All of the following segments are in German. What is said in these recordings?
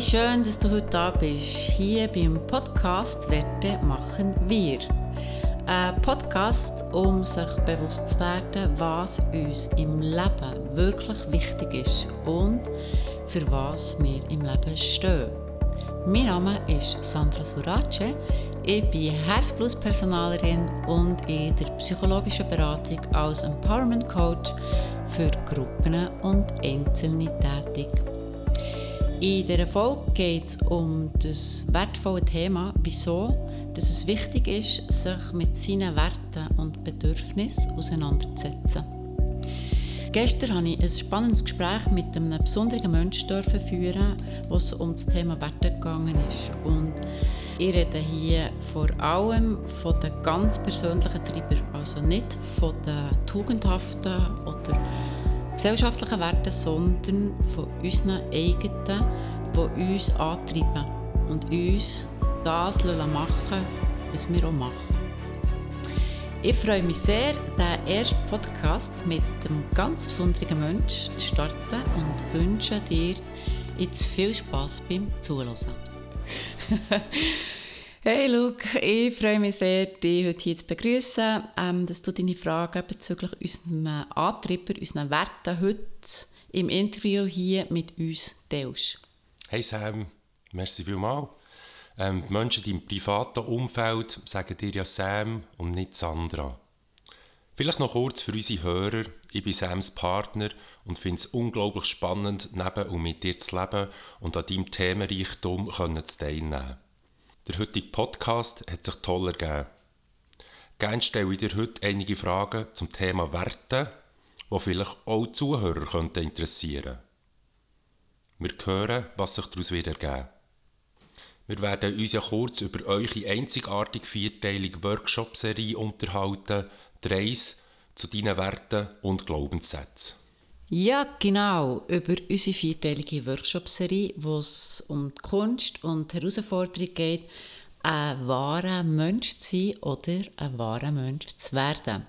Schön, dass du heute da bist. Hier beim Podcast Werte machen wir. Ein Podcast, um sich bewusst zu werden, was uns im Leben wirklich wichtig ist und für was wir im Leben stehen. Mein Name ist Sandra Surace. Ich bin Herzplus-Personalerin und in der psychologischen Beratung als Empowerment Coach für Gruppen und Einzelne tätig. In dieser Folge geht es um das wertvolle Thema, wieso dass es wichtig ist, sich mit seinen Werten und Bedürfnissen auseinanderzusetzen. Gestern habe ich ein spannendes Gespräch mit einem besonderen Menschen führen, was um das Thema Werte gegangen ist. Und ich rede hier vor allem von den ganz persönlichen Treibern, also nicht von den tugendhaften oder gesellschaftlichen Werten, sondern von unseren eigenen, die uns antreiben und uns das machen was wir auch machen. Ich freue mich sehr, diesen ersten Podcast mit einem ganz besonderen Menschen zu starten und wünsche dir jetzt viel Spass beim Zuhören. Hey Luke, ich freue mich sehr, dich heute hier zu begrüßen, ähm, dass du deine Fragen bezüglich unseren Antreiber, unseren Werten heute im Interview hier mit uns teilst. Hey Sam, merci vielmals. Ähm, die Menschen in deinem privaten Umfeld sagen dir ja Sam und nicht Sandra. Vielleicht noch kurz für unsere Hörer. Ich bin Sams Partner und finde es unglaublich spannend, neben und mit dir zu leben und an deinem Themenreichtum zu. Der heutige Podcast hat sich toll ergeben. Gerne stelle ich dir heute einige Fragen zum Thema Werte, die vielleicht auch die Zuhörer könnten interessieren Wir hören, was sich daraus wieder ergeben. Wir werden uns ja kurz über eure einzigartige vierteilige Workshop-Serie unterhalten, Dreis zu deinen Werten und Glaubenssätzen. Ja, genau. Über unsere vierteilige Workshop-Serie, wo es um die Kunst und die Herausforderung geht, ein wahrer Mensch zu sein oder ein wahrer Mensch zu werden.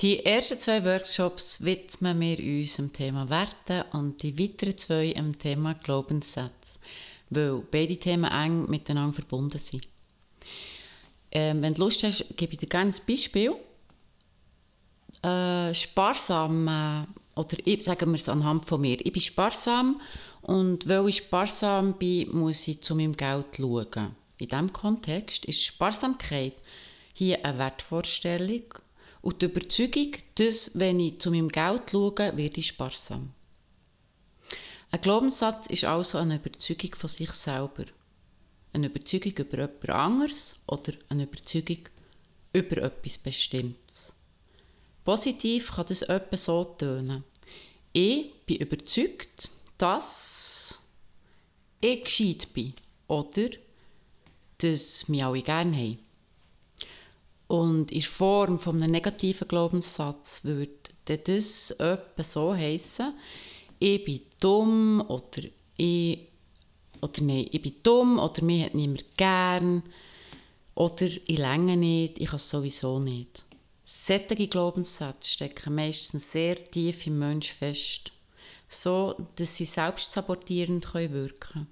Die ersten zwei Workshops widmen wir uns dem Thema Werte und die weiteren zwei dem Thema Glaubenssätze, weil beide Themen eng miteinander verbunden sind. Ähm, wenn du Lust hast, gebe ich dir gerne ein Beispiel äh, sparsam, äh, oder ich, sagen wir es anhand von mir, ich bin sparsam und weil ich sparsam bin, muss ich zu meinem Geld schauen. In diesem Kontext ist Sparsamkeit hier eine Wertvorstellung und die Überzeugung, dass, wenn ich zu meinem Geld schaue, werde ich sparsam. Ein Glaubenssatz ist also eine Überzeugung von sich selber. Eine Überzeugung über jemand anderes oder eine Überzeugung über etwas Bestimmtes. Positiv kann das etwa so tönen. Ich bin überzeugt, dass ich gescheit bin oder dass mich alle gerne haben. Und in Form von einem negativen Glaubenssatz würde das etwa so heißen: Ich bin dumm oder ich oder nein, ich bin dumm oder mich hat niemand gern oder ich länge nicht, ich kann es sowieso nicht. Sättige Glaubenssätze stecken meistens sehr tief im Menschen fest, so dass sie selbst sabotierend wirken können.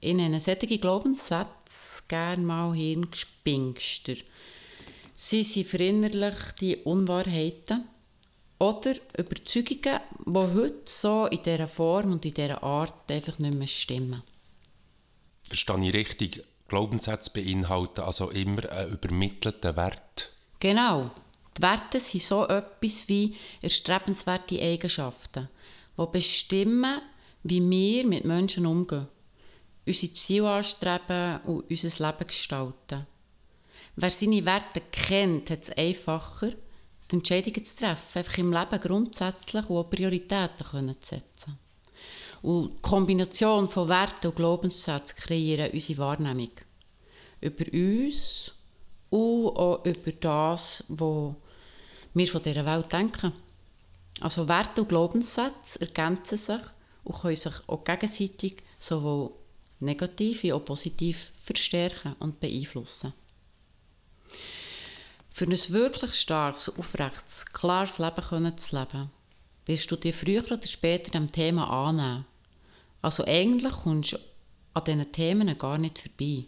Ich nenne solche Glaubenssätze gerne mal Hirngespinster. Sie sind verinnerlichte Unwahrheiten oder Überzeugungen, die heute so in dieser Form und in dieser Art einfach nicht mehr stimmen. Verstehe ich richtig? Glaubenssätze beinhalten also immer einen übermittelten Wert? Genau. Die Werte sind so etwas wie erstrebenswerte Eigenschaften, die bestimmen, wie wir mit Menschen umgehen, unsere Ziele anstreben und unser Leben gestalten. Wer seine Werte kennt, hat es einfacher, die Entscheidungen zu treffen, einfach im Leben grundsätzlich und auch Prioritäten zu setzen. Und die Kombination von Werten und Glaubenssätzen kreieren unsere Wahrnehmung. Über uns und auch über das, was wir von dieser Welt denken. Also Werte und Glaubenssätze ergänzen sich und können sich auch gegenseitig sowohl negativ wie auch positiv verstärken und beeinflussen. Für ein wirklich starkes, aufrechtes, klares Leben zu leben, wirst du dir früher oder später dem Thema annehmen. Also eigentlich kommst du an diesen Themen gar nicht vorbei.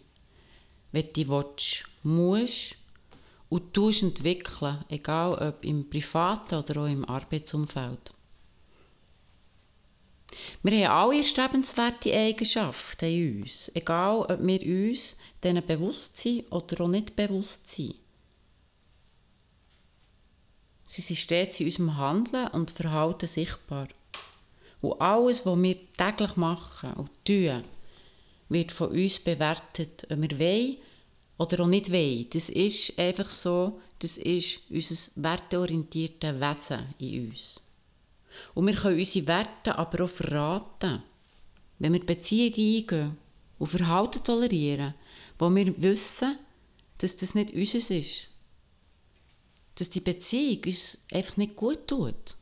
Wenn du willst, musst und tust entwickeln, egal ob im privaten oder auch im Arbeitsumfeld. Wir haben alle erstrebenswerte Eigenschaften in uns, egal ob wir uns denen bewusst sind oder auch nicht bewusst sind. Sie sind stets in unserem Handeln und Verhalten sichtbar. Und alles, was wir täglich machen und tun, wird von uns bewertet, ob wir wollen oder auch nicht wollen. Das ist einfach so, das ist unser werteorientierte Wesen in uns. Und wir können unsere Werte aber auch verraten, wenn wir Beziehungen eingehen und Verhalten tolerieren, wo wir wissen, dass das nicht unseres ist. Dass die Beziehung uns einfach nicht gut tut.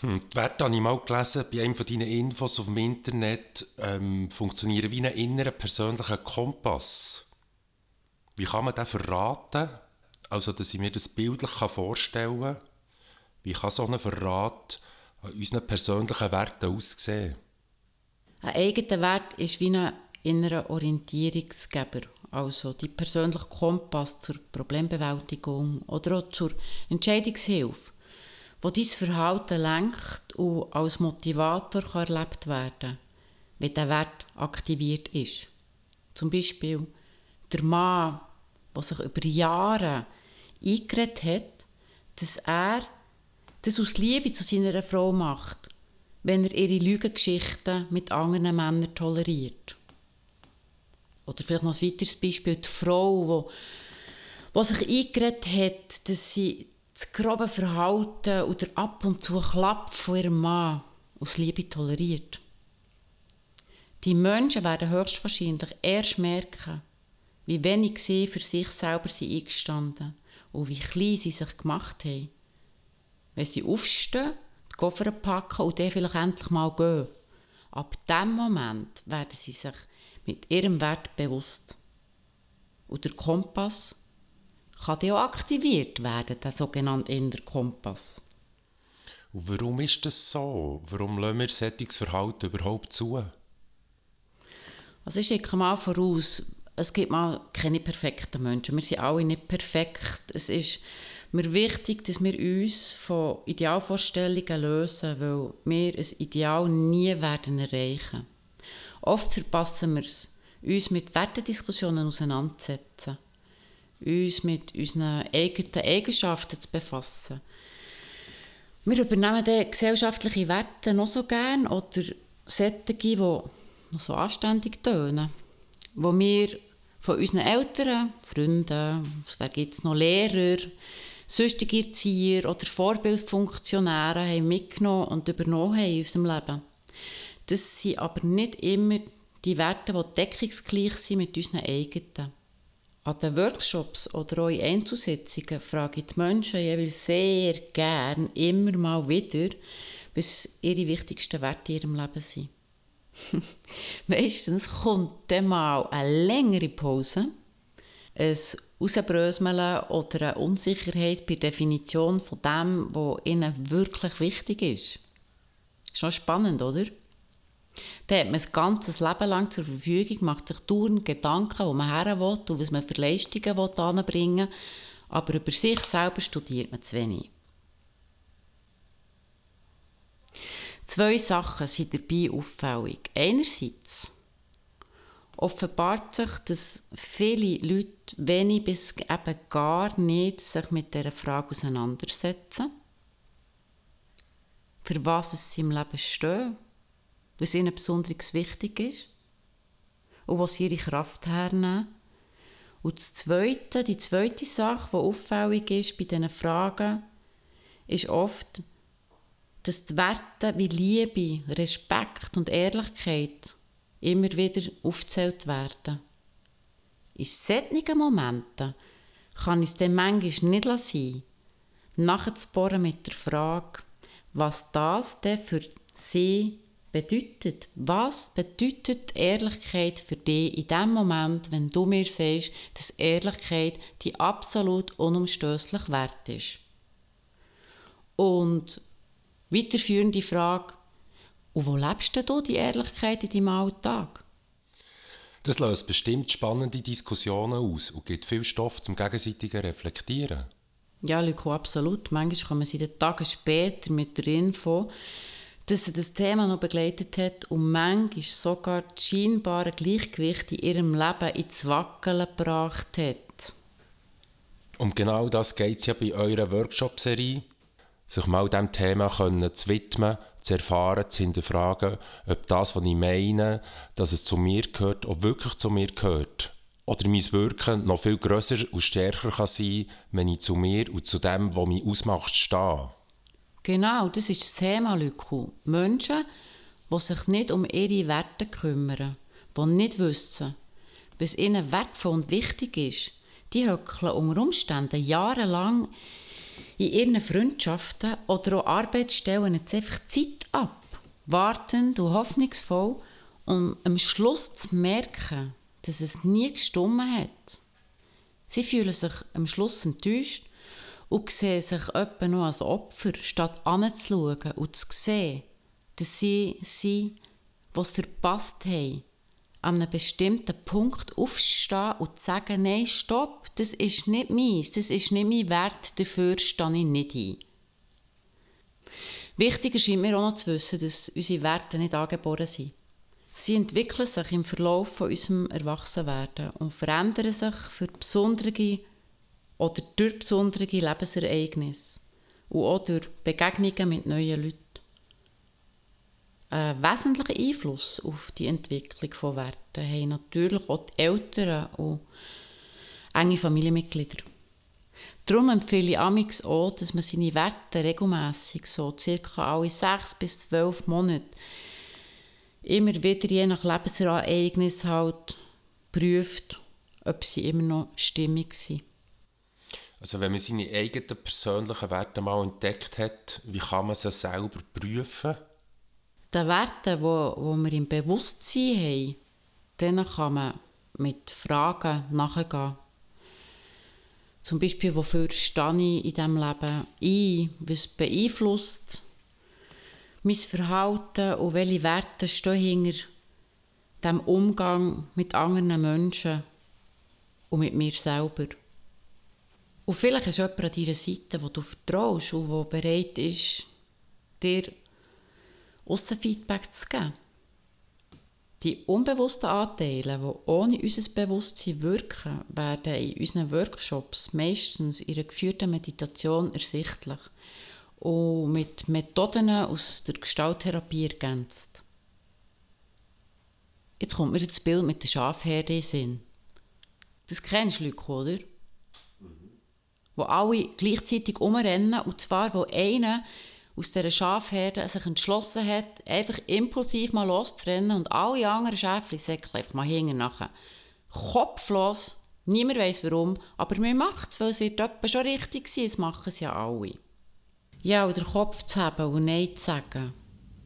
Hm, Werte habe ich mal gelesen bei einem von deinen Infos auf dem Internet, ähm, funktionieren wie ein innerer persönlicher Kompass. Wie kann man den verraten? Also, dass ich mir das bildlich vorstellen kann. Wie kann so ein Verrat an unseren persönlichen Werten aussehen? Ein eigener Wert ist wie ein innerer Orientierungsgeber, also die persönliche Kompass zur Problembewältigung oder auch zur Entscheidungshilfe wo dein Verhalten lenkt und als Motivator kann erlebt werden wenn der Wert aktiviert ist. Zum Beispiel der Mann, der sich über Jahre eingeredet hat, dass er das aus Liebe zu seiner Frau macht, wenn er ihre Lügengeschichten mit anderen Männern toleriert. Oder vielleicht noch ein weiteres Beispiel, die Frau, die, die sich eingeredet hat, dass sie das grobe Verhalten oder ab und zu Klapp von ihrem Mann aus Liebe toleriert. Die Menschen werden höchstwahrscheinlich erst merken, wie wenig sie für sich selber sind eingestanden und wie klein sie sich gemacht haben. Wenn sie aufstehen, die Koffer packen und dann vielleicht endlich mal gehen. Ab dem Moment werden sie sich mit ihrem Wert bewusst. Und der Kompass kann dann auch aktiviert werden, der sogenannte Inner Kompass. Und warum ist das so? Warum lassen wir solches Verhalten überhaupt zu? Also ich schicke mal voraus, es gibt mal keine perfekten Menschen. Wir sind alle nicht perfekt. Es ist mir wichtig, dass wir uns von Idealvorstellungen lösen, weil wir ein Ideal nie werden erreichen. Oft verpassen wir es, uns mit Wertediskussionen auseinanderzusetzen uns mit unseren eigenen Eigenschaften zu befassen. Wir übernehmen die gesellschaftliche Werte noch so gern oder solche, die noch so anständig tönen, wo wir von unseren Eltern, Freunden, wer gibt es noch, Lehrer, sonstige Erzieher oder Vorbildfunktionäre haben mitgenommen und übernommen haben in unserem Leben. Das sind aber nicht immer die Werte, die deckungsgleich sind mit unseren eigenen. An den Workshops oder auch in Einzelsitzungen frage ich die Menschen jeweils sehr gern immer mal wieder, was ihre wichtigsten Werte in ihrem Leben sind. Meistens kommt dann mal eine längere Pause, ein Rausbröseln oder eine Unsicherheit bei der Definition von dem, was ihnen wirklich wichtig ist. Schon spannend, oder? Dann hat man das ganze Leben lang zur Verfügung, macht sich dauernd Gedanken, wo man her will und was man für Leistungen anbringen will, aber über sich selber studiert man zu wenig. Zwei Sachen sind dabei auffällig. Einerseits offenbart sich, dass viele Leute wenig bis eben gar nicht sich mit dieser Frage auseinandersetzen. Für was sie im Leben stehen was ihnen besonders wichtig ist und was ihre Kraft hernehmen. Und das Zweite, die zweite Sache, die auffällig ist bei diesen Fragen, ist oft, dass die Werte wie Liebe, Respekt und Ehrlichkeit immer wieder aufgezählt werden. In solchen Momenten kann es dann manchmal nicht sein, nachzubohren mit der Frage, was das denn für sie bedeutet. Was bedeutet Ehrlichkeit für dich in dem Moment, wenn du mir sagst, dass Ehrlichkeit die absolut unumstößlich wert ist? Und weiterführende Frage, Und wo lebst du die Ehrlichkeit in deinem Alltag? Das löst bestimmt spannende Diskussionen aus und gibt viel Stoff zum gegenseitigen Reflektieren. Ja, Lyko, absolut. Manchmal kommen sie den Tagen später mit der Info, dass sie das Thema noch begleitet hat und manchmal sogar das scheinbare Gleichgewicht in ihrem Leben ins Wackeln gebracht hat. Um genau das geht es ja bei eurer Workshop-Serie. Sich mal diesem Thema können zu widmen, zu erfahren, zu hinterfragen, ob das, was ich meine, dass es zu mir gehört, auch wirklich zu mir gehört. Oder mein Wirken noch viel grösser und stärker kann sein, wenn ich zu mir und zu dem, was mich ausmacht, stehe. Genau, das ist das Thema, Lücku. Menschen, die sich nicht um ihre Werte kümmern, die nicht wissen, was ihnen wertvoll und wichtig ist, die höckeln unter Umständen jahrelang in ihren Freundschaften oder auch Arbeitsstellen jetzt einfach Zeit ab, wartend und hoffnungsvoll, um am Schluss zu merken, dass es nie gestummen hat. Sie fühlen sich am Schluss enttäuscht und sehen sich etwa noch als Opfer, statt anzuschauen und zu sehen, dass sie sie, was verpasst haben, an einem bestimmten Punkt aufstehen und sagen, nein, stopp, das ist nicht meins, das ist nicht mein Wert, dafür stehe ich nicht ein. Wichtiger scheint mir auch noch zu wissen, dass unsere Werte nicht angeboren sind. Sie entwickeln sich im Verlauf von unserem Erwachsenwerden und verändern sich für besondere oder durch besondere Lebensereignisse und auch durch Begegnungen mit neuen Leuten. Einen wesentlichen Einfluss auf die Entwicklung von Werten haben natürlich auch die Eltern und enge Familienmitglieder. Darum empfehle ich Amix auch, dass man seine Werte regelmäßig so circa alle sechs bis zwölf Monate immer wieder je nach Lebensereignis halt prüft, ob sie immer noch stimmig sind. Also wenn man seine eigenen persönlichen Werte mal entdeckt hat, wie kann man sie selber prüfen? Den Werten, wo, wo wir im Bewusstsein haben, denen kann man mit Fragen nachgehen. Zum Beispiel, wofür stehe ich in diesem Leben ein? Was beeinflusst mein Verhalten und welche Werte stehen hinter dem Umgang mit anderen Menschen und mit mir selber? Und vielleicht ist jemand an deiner Seite, wo du vertraust und der bereit ist, dir Aussenfeedback zu geben. Die unbewussten Anteile, die ohne unser Bewusstsein wirken, werden in unseren Workshops meistens in einer geführten Meditation ersichtlich und mit Methoden aus der Gestalttherapie ergänzt. Jetzt kommt mir das Bild mit der Schafherde in Sinn. Das kennst du, Leute, oder? Wo alle gleichzeitig umrennen und zwar, wo einer aus dieser Schafherde sich entschlossen hat, einfach impulsiv mal loszutrennen und alle anderen Schäfchen säckeln einfach mal hinten nachher. Kopflos, niemand weiß warum, aber man macht es, weil es wird schon richtig sein, es machen es ja alle. Ja, und den Kopf zu haben und Nein zu sagen,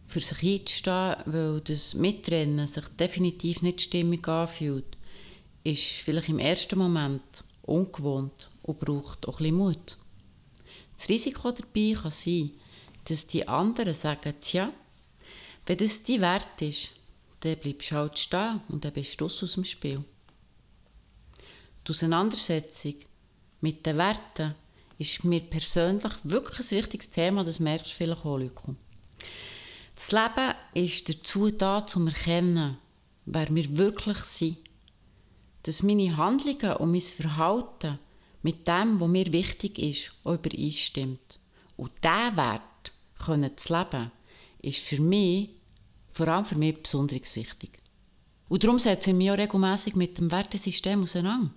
für sich einzustehen, weil das Mitrennen sich definitiv nicht stimmig anfühlt, ist vielleicht im ersten Moment ungewohnt und braucht auch ein Mut. Das Risiko dabei kann sein, dass die anderen sagen, tja, wenn das dein Wert ist, dann bleibst du halt stehen und dann bist du aus dem Spiel. Die Auseinandersetzung mit den Werten ist mir persönlich wirklich ein wichtiges Thema, das merkst du vielleicht auch, Lyko. Das Leben ist dazu da, zum erkennen, wer wir wirklich sind. Dass meine Handlungen und mein Verhalten mit dem, was mir wichtig ist, auch übereinstimmt. Und diesen Wert können zu leben, ist für mich, vor allem für mich, besonders wichtig. Und darum setze ich mich auch regelmässig mit dem Wertesystem auseinander.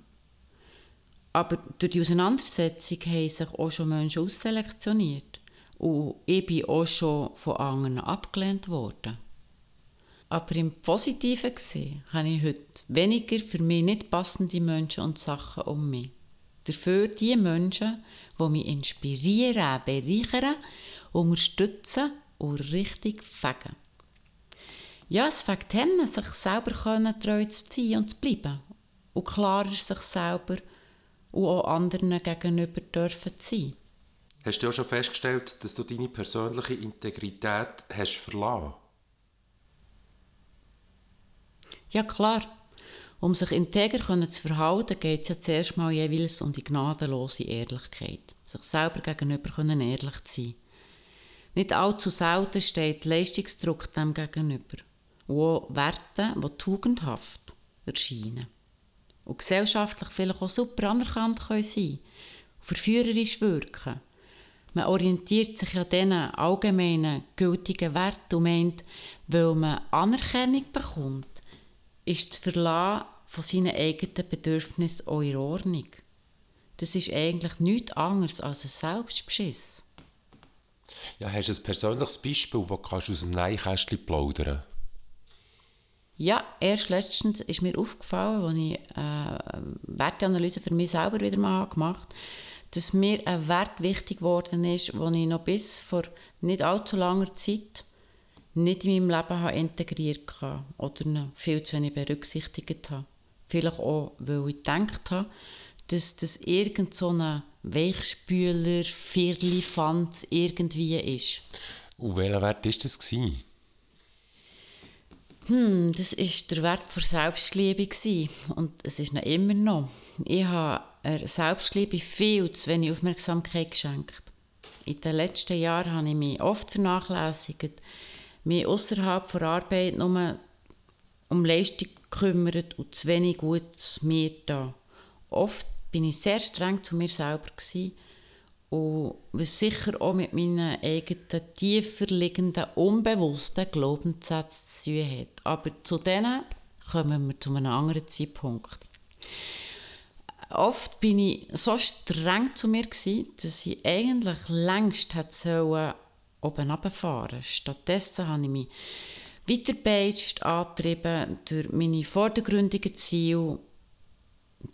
Aber durch die Auseinandersetzung haben sich auch schon Menschen ausselektioniert. Und ich bin auch schon von anderen abgelehnt worden. Aber im Positiven gesehen habe ich heute weniger für mich nicht passende Menschen und Sachen um mich. Dafür die Menschen, die mich inspirieren, bereichern, unterstützen und richtig fegen. Ja, es fängt an, sich selber treu zu sein und zu bleiben. Und klarer sich selber und auch anderen gegenüber dürfen sein. Hast du auch schon festgestellt, dass du deine persönliche Integrität hast verlassen? Ja, klar um sich integer zu verhalten, geht es ja zuerst mal jeweils um die gnadenlose Ehrlichkeit. Sich selber gegenüber können ehrlich zu sein. Nicht allzu selten steht Leistungsdruck dem gegenüber. Und auch Werte, die tugendhaft erscheinen. Und gesellschaftlich vielleicht auch super anerkannt können sein verführerisch wirken. Man orientiert sich an diesen allgemeinen gültigen Werten und meint, weil man Anerkennung bekommt, ist das Verlassen von seinen eigenen Bedürfnissen auch in Ordnung. Das ist eigentlich nichts anderes als ein Selbstbeschiss. Ja, hast du ein persönliches Beispiel, das du aus dem Neinkästchen plaudern Ja, erst letztens ist mir aufgefallen, als ich äh, Werteanalyse für mich selber wieder mal gemacht habe, dass mir ein Wert wichtig geworden ist, den ich noch bis vor nicht allzu langer Zeit nicht in meinem Leben habe integriert habe oder viel zu wenig berücksichtigt habe. Vielleicht auch, weil ich gedacht habe, dass das irgend so ein Weichspüler, Firlifanz irgendwie ist. Und welcher Wert war das? Gewesen? Hm, das war der Wert der Selbstliebe. Und es ist noch immer noch. Ich habe Selbstliebe viel zu wenig Aufmerksamkeit geschenkt. In den letzten Jahren habe ich mich oft vernachlässigt, mich außerhalb der Arbeit nur um Leistung gekümmert und zu wenig gut mir da. Oft bin ich sehr streng zu mir selber gewesen und was sicher auch mit meinen eigenen tiefer liegenden unbewussten Glaubenssätzen zu tun hat. Aber zu denen kommen wir zu einem anderen Zeitpunkt. Oft bin ich so streng zu mir gewesen, dass ich eigentlich längst hätte sollen oben runterfahren. Stattdessen habe ich mich weitergepeitscht, angetrieben durch meine vordergründigen Ziele,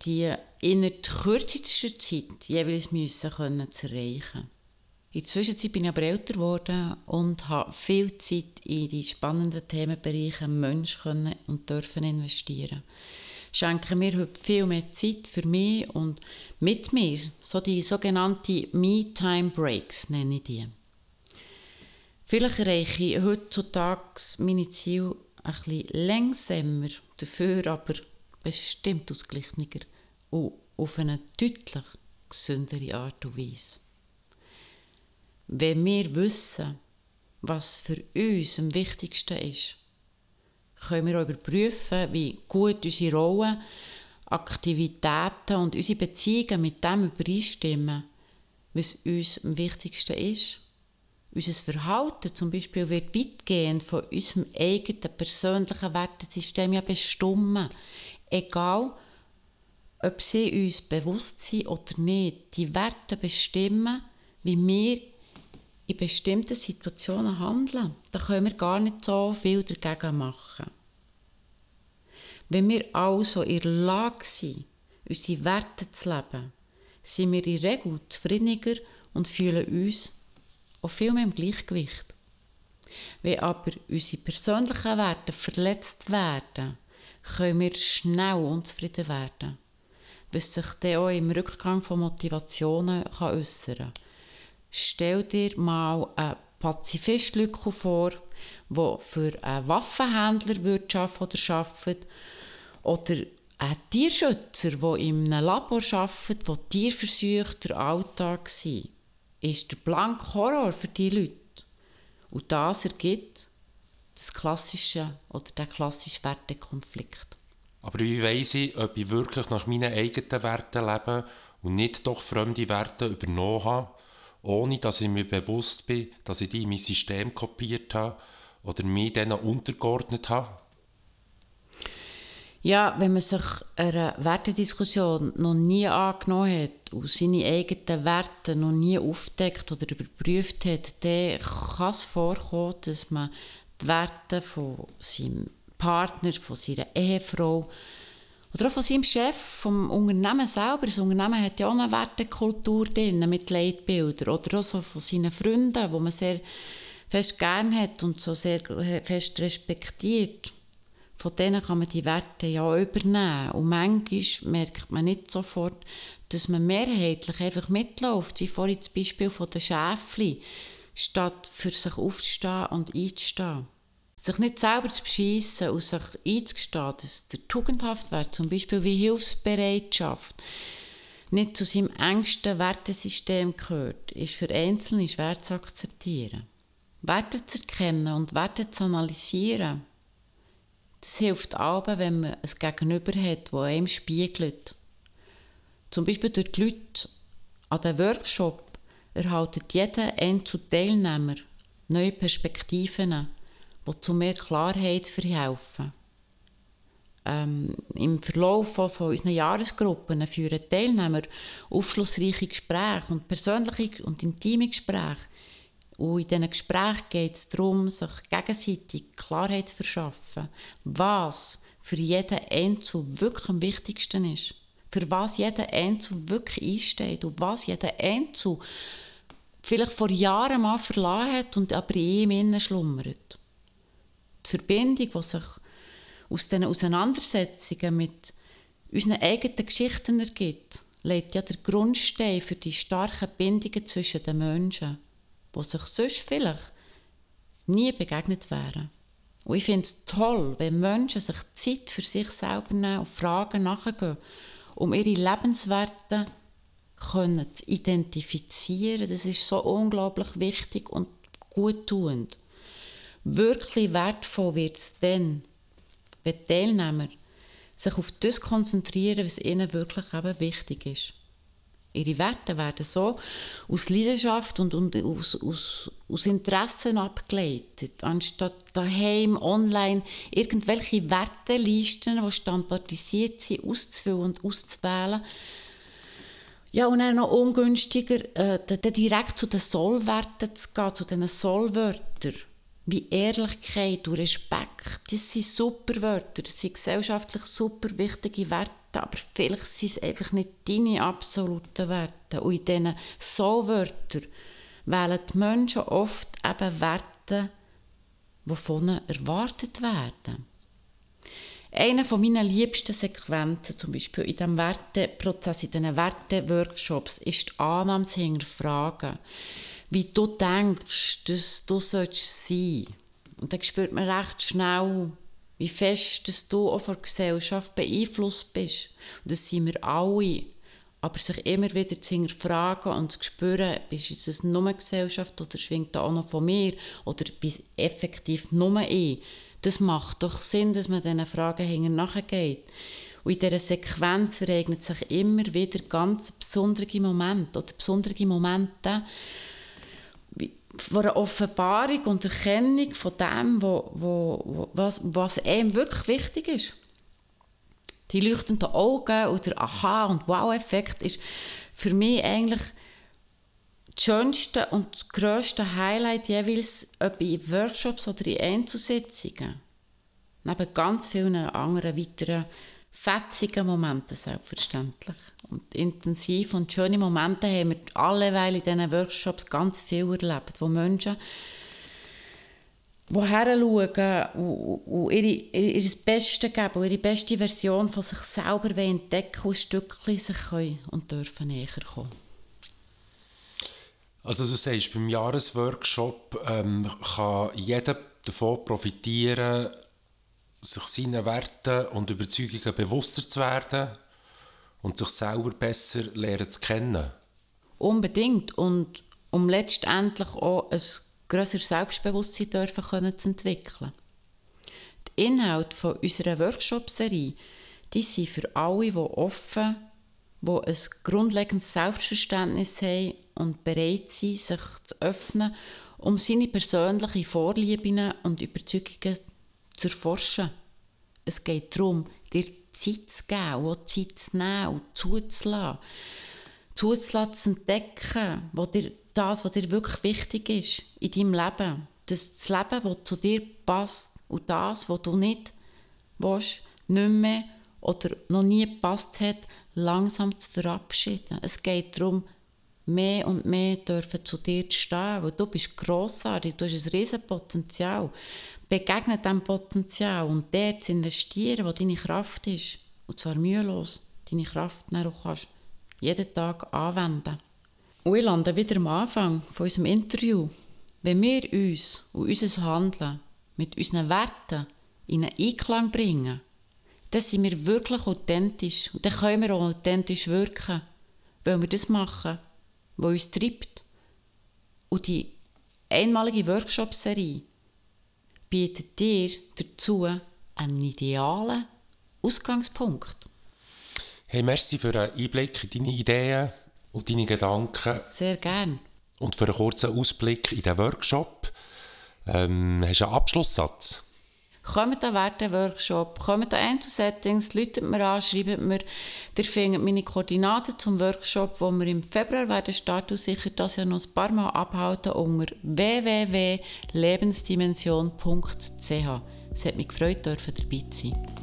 die innerhalb kürzester Zeit jeweils müssen können zu erreichen. In der Zwischenzeit bin ich aber älter geworden und habe viel Zeit in die spannenden Themenbereiche Mensch können und dürfen investieren. Schenken mir heute viel mehr Zeit für mich und mit mir, so die sogenannten Me-Time-Breaks nenne ich die. Vielleicht erreiche ich heutzutage meine Ziele ein bisschen langsamer, dafür aber bestimmt ausgeglichener und auf eine deutlich gesündere Art und Weise. Wenn wir wissen, was für uns am wichtigsten ist, können wir auch überprüfen, wie gut unsere Rollen, Aktivitäten und unsere Beziehungen mit dem übereinstimmen, was uns am wichtigsten ist. Unser Verhalten zum Beispiel wird weitgehend von unserem eigenen persönlichen Wertesystem ja bestimmen. Egal, ob sie uns bewusst sind oder nicht. Die Werte bestimmen, wie wir in bestimmten Situationen handeln. Da können wir gar nicht so viel dagegen machen. Wenn wir also in der Lage sind, unsere Werte zu leben, sind wir in der Regel zufriedeniger und fühlen uns auch viel mehr im Gleichgewicht. Wenn aber unsere persönlichen Werte verletzt werden, können wir schnell unzufrieden werden, was sich dann auch im Rückgang von Motivationen äußern kann. Stell dir mal einen Pazifist vor, der für einen Waffenhändler arbeiten oder arbeitet, oder ein Tierschützer, der in einem Labor arbeitet, wo Tierversuche der Alltag sind ist der blanke Horror für die Leute. Und das ergibt das klassische oder den klassischen Wertekonflikt. Aber wie weiss ich, ob ich wirklich nach meinen eigenen Werten lebe und nicht doch fremde Werte übernommen habe, ohne dass ich mir bewusst bin, dass ich die in mein System kopiert habe oder mich denen untergeordnet habe? Ja, wenn man sich einer Wertediskussion noch nie angenommen hat und seine eigenen Werte noch nie aufdeckt oder überprüft hat, dann kann es vorkommen, dass man die Werte von seinem Partner, von seiner Ehefrau oder auch von seinem Chef, vom Unternehmen selber. Das Unternehmen hat ja auch eine Wertekultur drin, mit Leitbildern. Oder auch so von seinen Freunden, die man sehr fest gern hat und so sehr fest respektiert von denen kann man die Werte ja übernehmen. Und manchmal merkt man nicht sofort, dass man mehrheitlich einfach mitläuft, wie vorhin das Beispiel von den Schäfli, statt für sich aufzustehen und einzustehen. sich nicht selber zu beschissen und sich einzugestehen, dass der Tugendhaftwert, zum Beispiel wie Hilfsbereitschaft, nicht zu seinem engsten Wertesystem gehört, ist für Einzelne schwer zu akzeptieren. Werte zu erkennen und Werte zu analysieren, das hilft aber, wenn man ein Gegenüber hat, das einem spiegelt. Zum Beispiel durch die Leute an den Workshop erhalten jeder Teilnehmer neue Perspektiven, die zu mehr Klarheit verhelfen. Ähm, Im Verlauf von, von unseren Jahresgruppen führen Teilnehmer aufschlussreiche Gespräche und persönliche und intime Gespräche. Und in diesen Gesprächen geht es darum, sich gegenseitig Klarheit zu verschaffen, was für jeden Einzelnen wirklich am wichtigsten ist. Für was jeder Einzelne wirklich einsteht und was jeder Einzelne vielleicht vor Jahren mal verlassen hat und aber in ihm innen schlummert. Die Verbindung, die sich aus diesen Auseinandersetzungen mit unseren eigenen Geschichten ergibt, legt ja der Grundstein für die starken Bindungen zwischen den Menschen, die sich sonst vielleicht nie begegnet wären. Und ich finde es toll, wenn Menschen sich Zeit für sich selber nehmen und Fragen nachgehen, um ihre Lebenswerte zu identifizieren. Das ist so unglaublich wichtig und guttuend. Wirklich wertvoll wird es dann, wenn Teilnehmer sich auf das konzentrieren, was ihnen wirklich eben wichtig ist. Ihre Werte werden so aus Leidenschaft und, und aus, aus, aus Interessen abgeleitet, anstatt daheim online irgendwelche Wertelisten, die standardisiert sind, auszufüllen und auszuwählen, ja, und dann noch ungünstiger, äh, direkt zu den Sollwerten zu gehen, zu diesen Sollwörtern. Wie Ehrlichkeit und Respekt, das sind super Wörter, das sind gesellschaftlich super wichtige Werte, aber vielleicht sind es einfach nicht deine absoluten Werte. Und in diesen Sollwörtern wählen die Menschen oft eben Werte, die von ihnen erwartet werden. Eine von meinen liebsten Sequenzen, zum Beispiel in diesem Werteprozess, in diesen Werteworkshops, ist die Annahme hinterfragen, wie du denkst, dass du sein sollst Und dann spürt man recht schnell, wie fest dass du auch von der Gesellschaft beeinflusst bist. Und das sind wir alle. Aber sich immer wieder zu hinterfragen und zu spüren, ist es nur eine Gesellschaft oder schwingt da auch noch von mir oder bis effektiv nur ich das macht doch Sinn, dass man diesen Fragen hinterher nachgeht. Und in dieser Sequenz ereignet sich immer wieder ganz besondere Momente oder besondere Momente von einer Offenbarung und Erkennung von dem, wo, wo, was, was einem wirklich wichtig ist. Die leuchtenden Augen oder Aha- und Wow-Effekt ist für mich eigentlich das schönste und grösste Highlight jeweils ob in Workshops oder in Einzelsitzungen. Neben ganz vielen anderen weiteren fetzigen Momenten selbstverständlich. Intensiv und schöne Momente haben wir alleweil in diesen Workshops ganz viel erlebt, wo Menschen die schauen und ihre, ihr Bestes geben und ihre beste Version von sich selber entdecken und Stückchen sich können und dürfen näher kommen. Also du sagst, beim Jahresworkshop ähm, kann jeder davon profitieren, sich seinen Werten und Überzeugungen bewusster zu werden und sich selber besser lernen zu kennen. Unbedingt. Und um letztendlich auch ein grösseres Selbstbewusstsein dürfen können zu entwickeln. Die Inhalte von unserer Workshop-Serie die sind für alle, die offen, die ein grundlegendes Selbstverständnis haben und bereit sind, sich zu öffnen, um seine persönlichen Vorlieben und Überzeugungen zu erforschen. Es geht darum, dir Zeit zu geben, auch Zeit zu nehmen und zuzulassen. Zuzulassen, zu entdecken, wo dir, das, was dir wirklich wichtig ist in deinem Leben. Das, Leben, das zu dir passt und das, was du nicht willst, nicht mehr oder noch nie gepasst hat, langsam zu verabschieden. Es geht darum, mehr und mehr dürfen zu dir zu stehen, weil du bist grossartig, du hast ein riesen Potenzial. Begegne diesem Potenzial und dort zu investieren, wo deine Kraft ist, und zwar mühelos, deine Kraft auch kannst jeden Tag anwenden. Und ich lande wieder am Anfang von unserem Interview. Wenn wir uns und unser Handeln mit unseren Werten in einen Einklang bringen, dann sind wir wirklich authentisch und dann können wir auch authentisch wirken, weil wir das machen, was uns treibt. Und die einmalige Workshop-Serie bietet dir dazu einen idealen Ausgangspunkt. Hey, merci für einen Einblick in deine Ideen und deine Gedanken. Sehr gern. Und für einen kurzen Ausblick in den Workshop. Ähm, hast du einen Abschlusssatz? Kommt an Werteworkshop, kommt an Endo-Settings, läutet mir an, schreibt mir. Ihr findet meine Koordinaten zum Workshop, wo wir im Februar werden starten und sicher das ja noch ein paar Mal abhalten unter www.lebensdimension.ch. Es hat mich gefreut, dabei zu sein.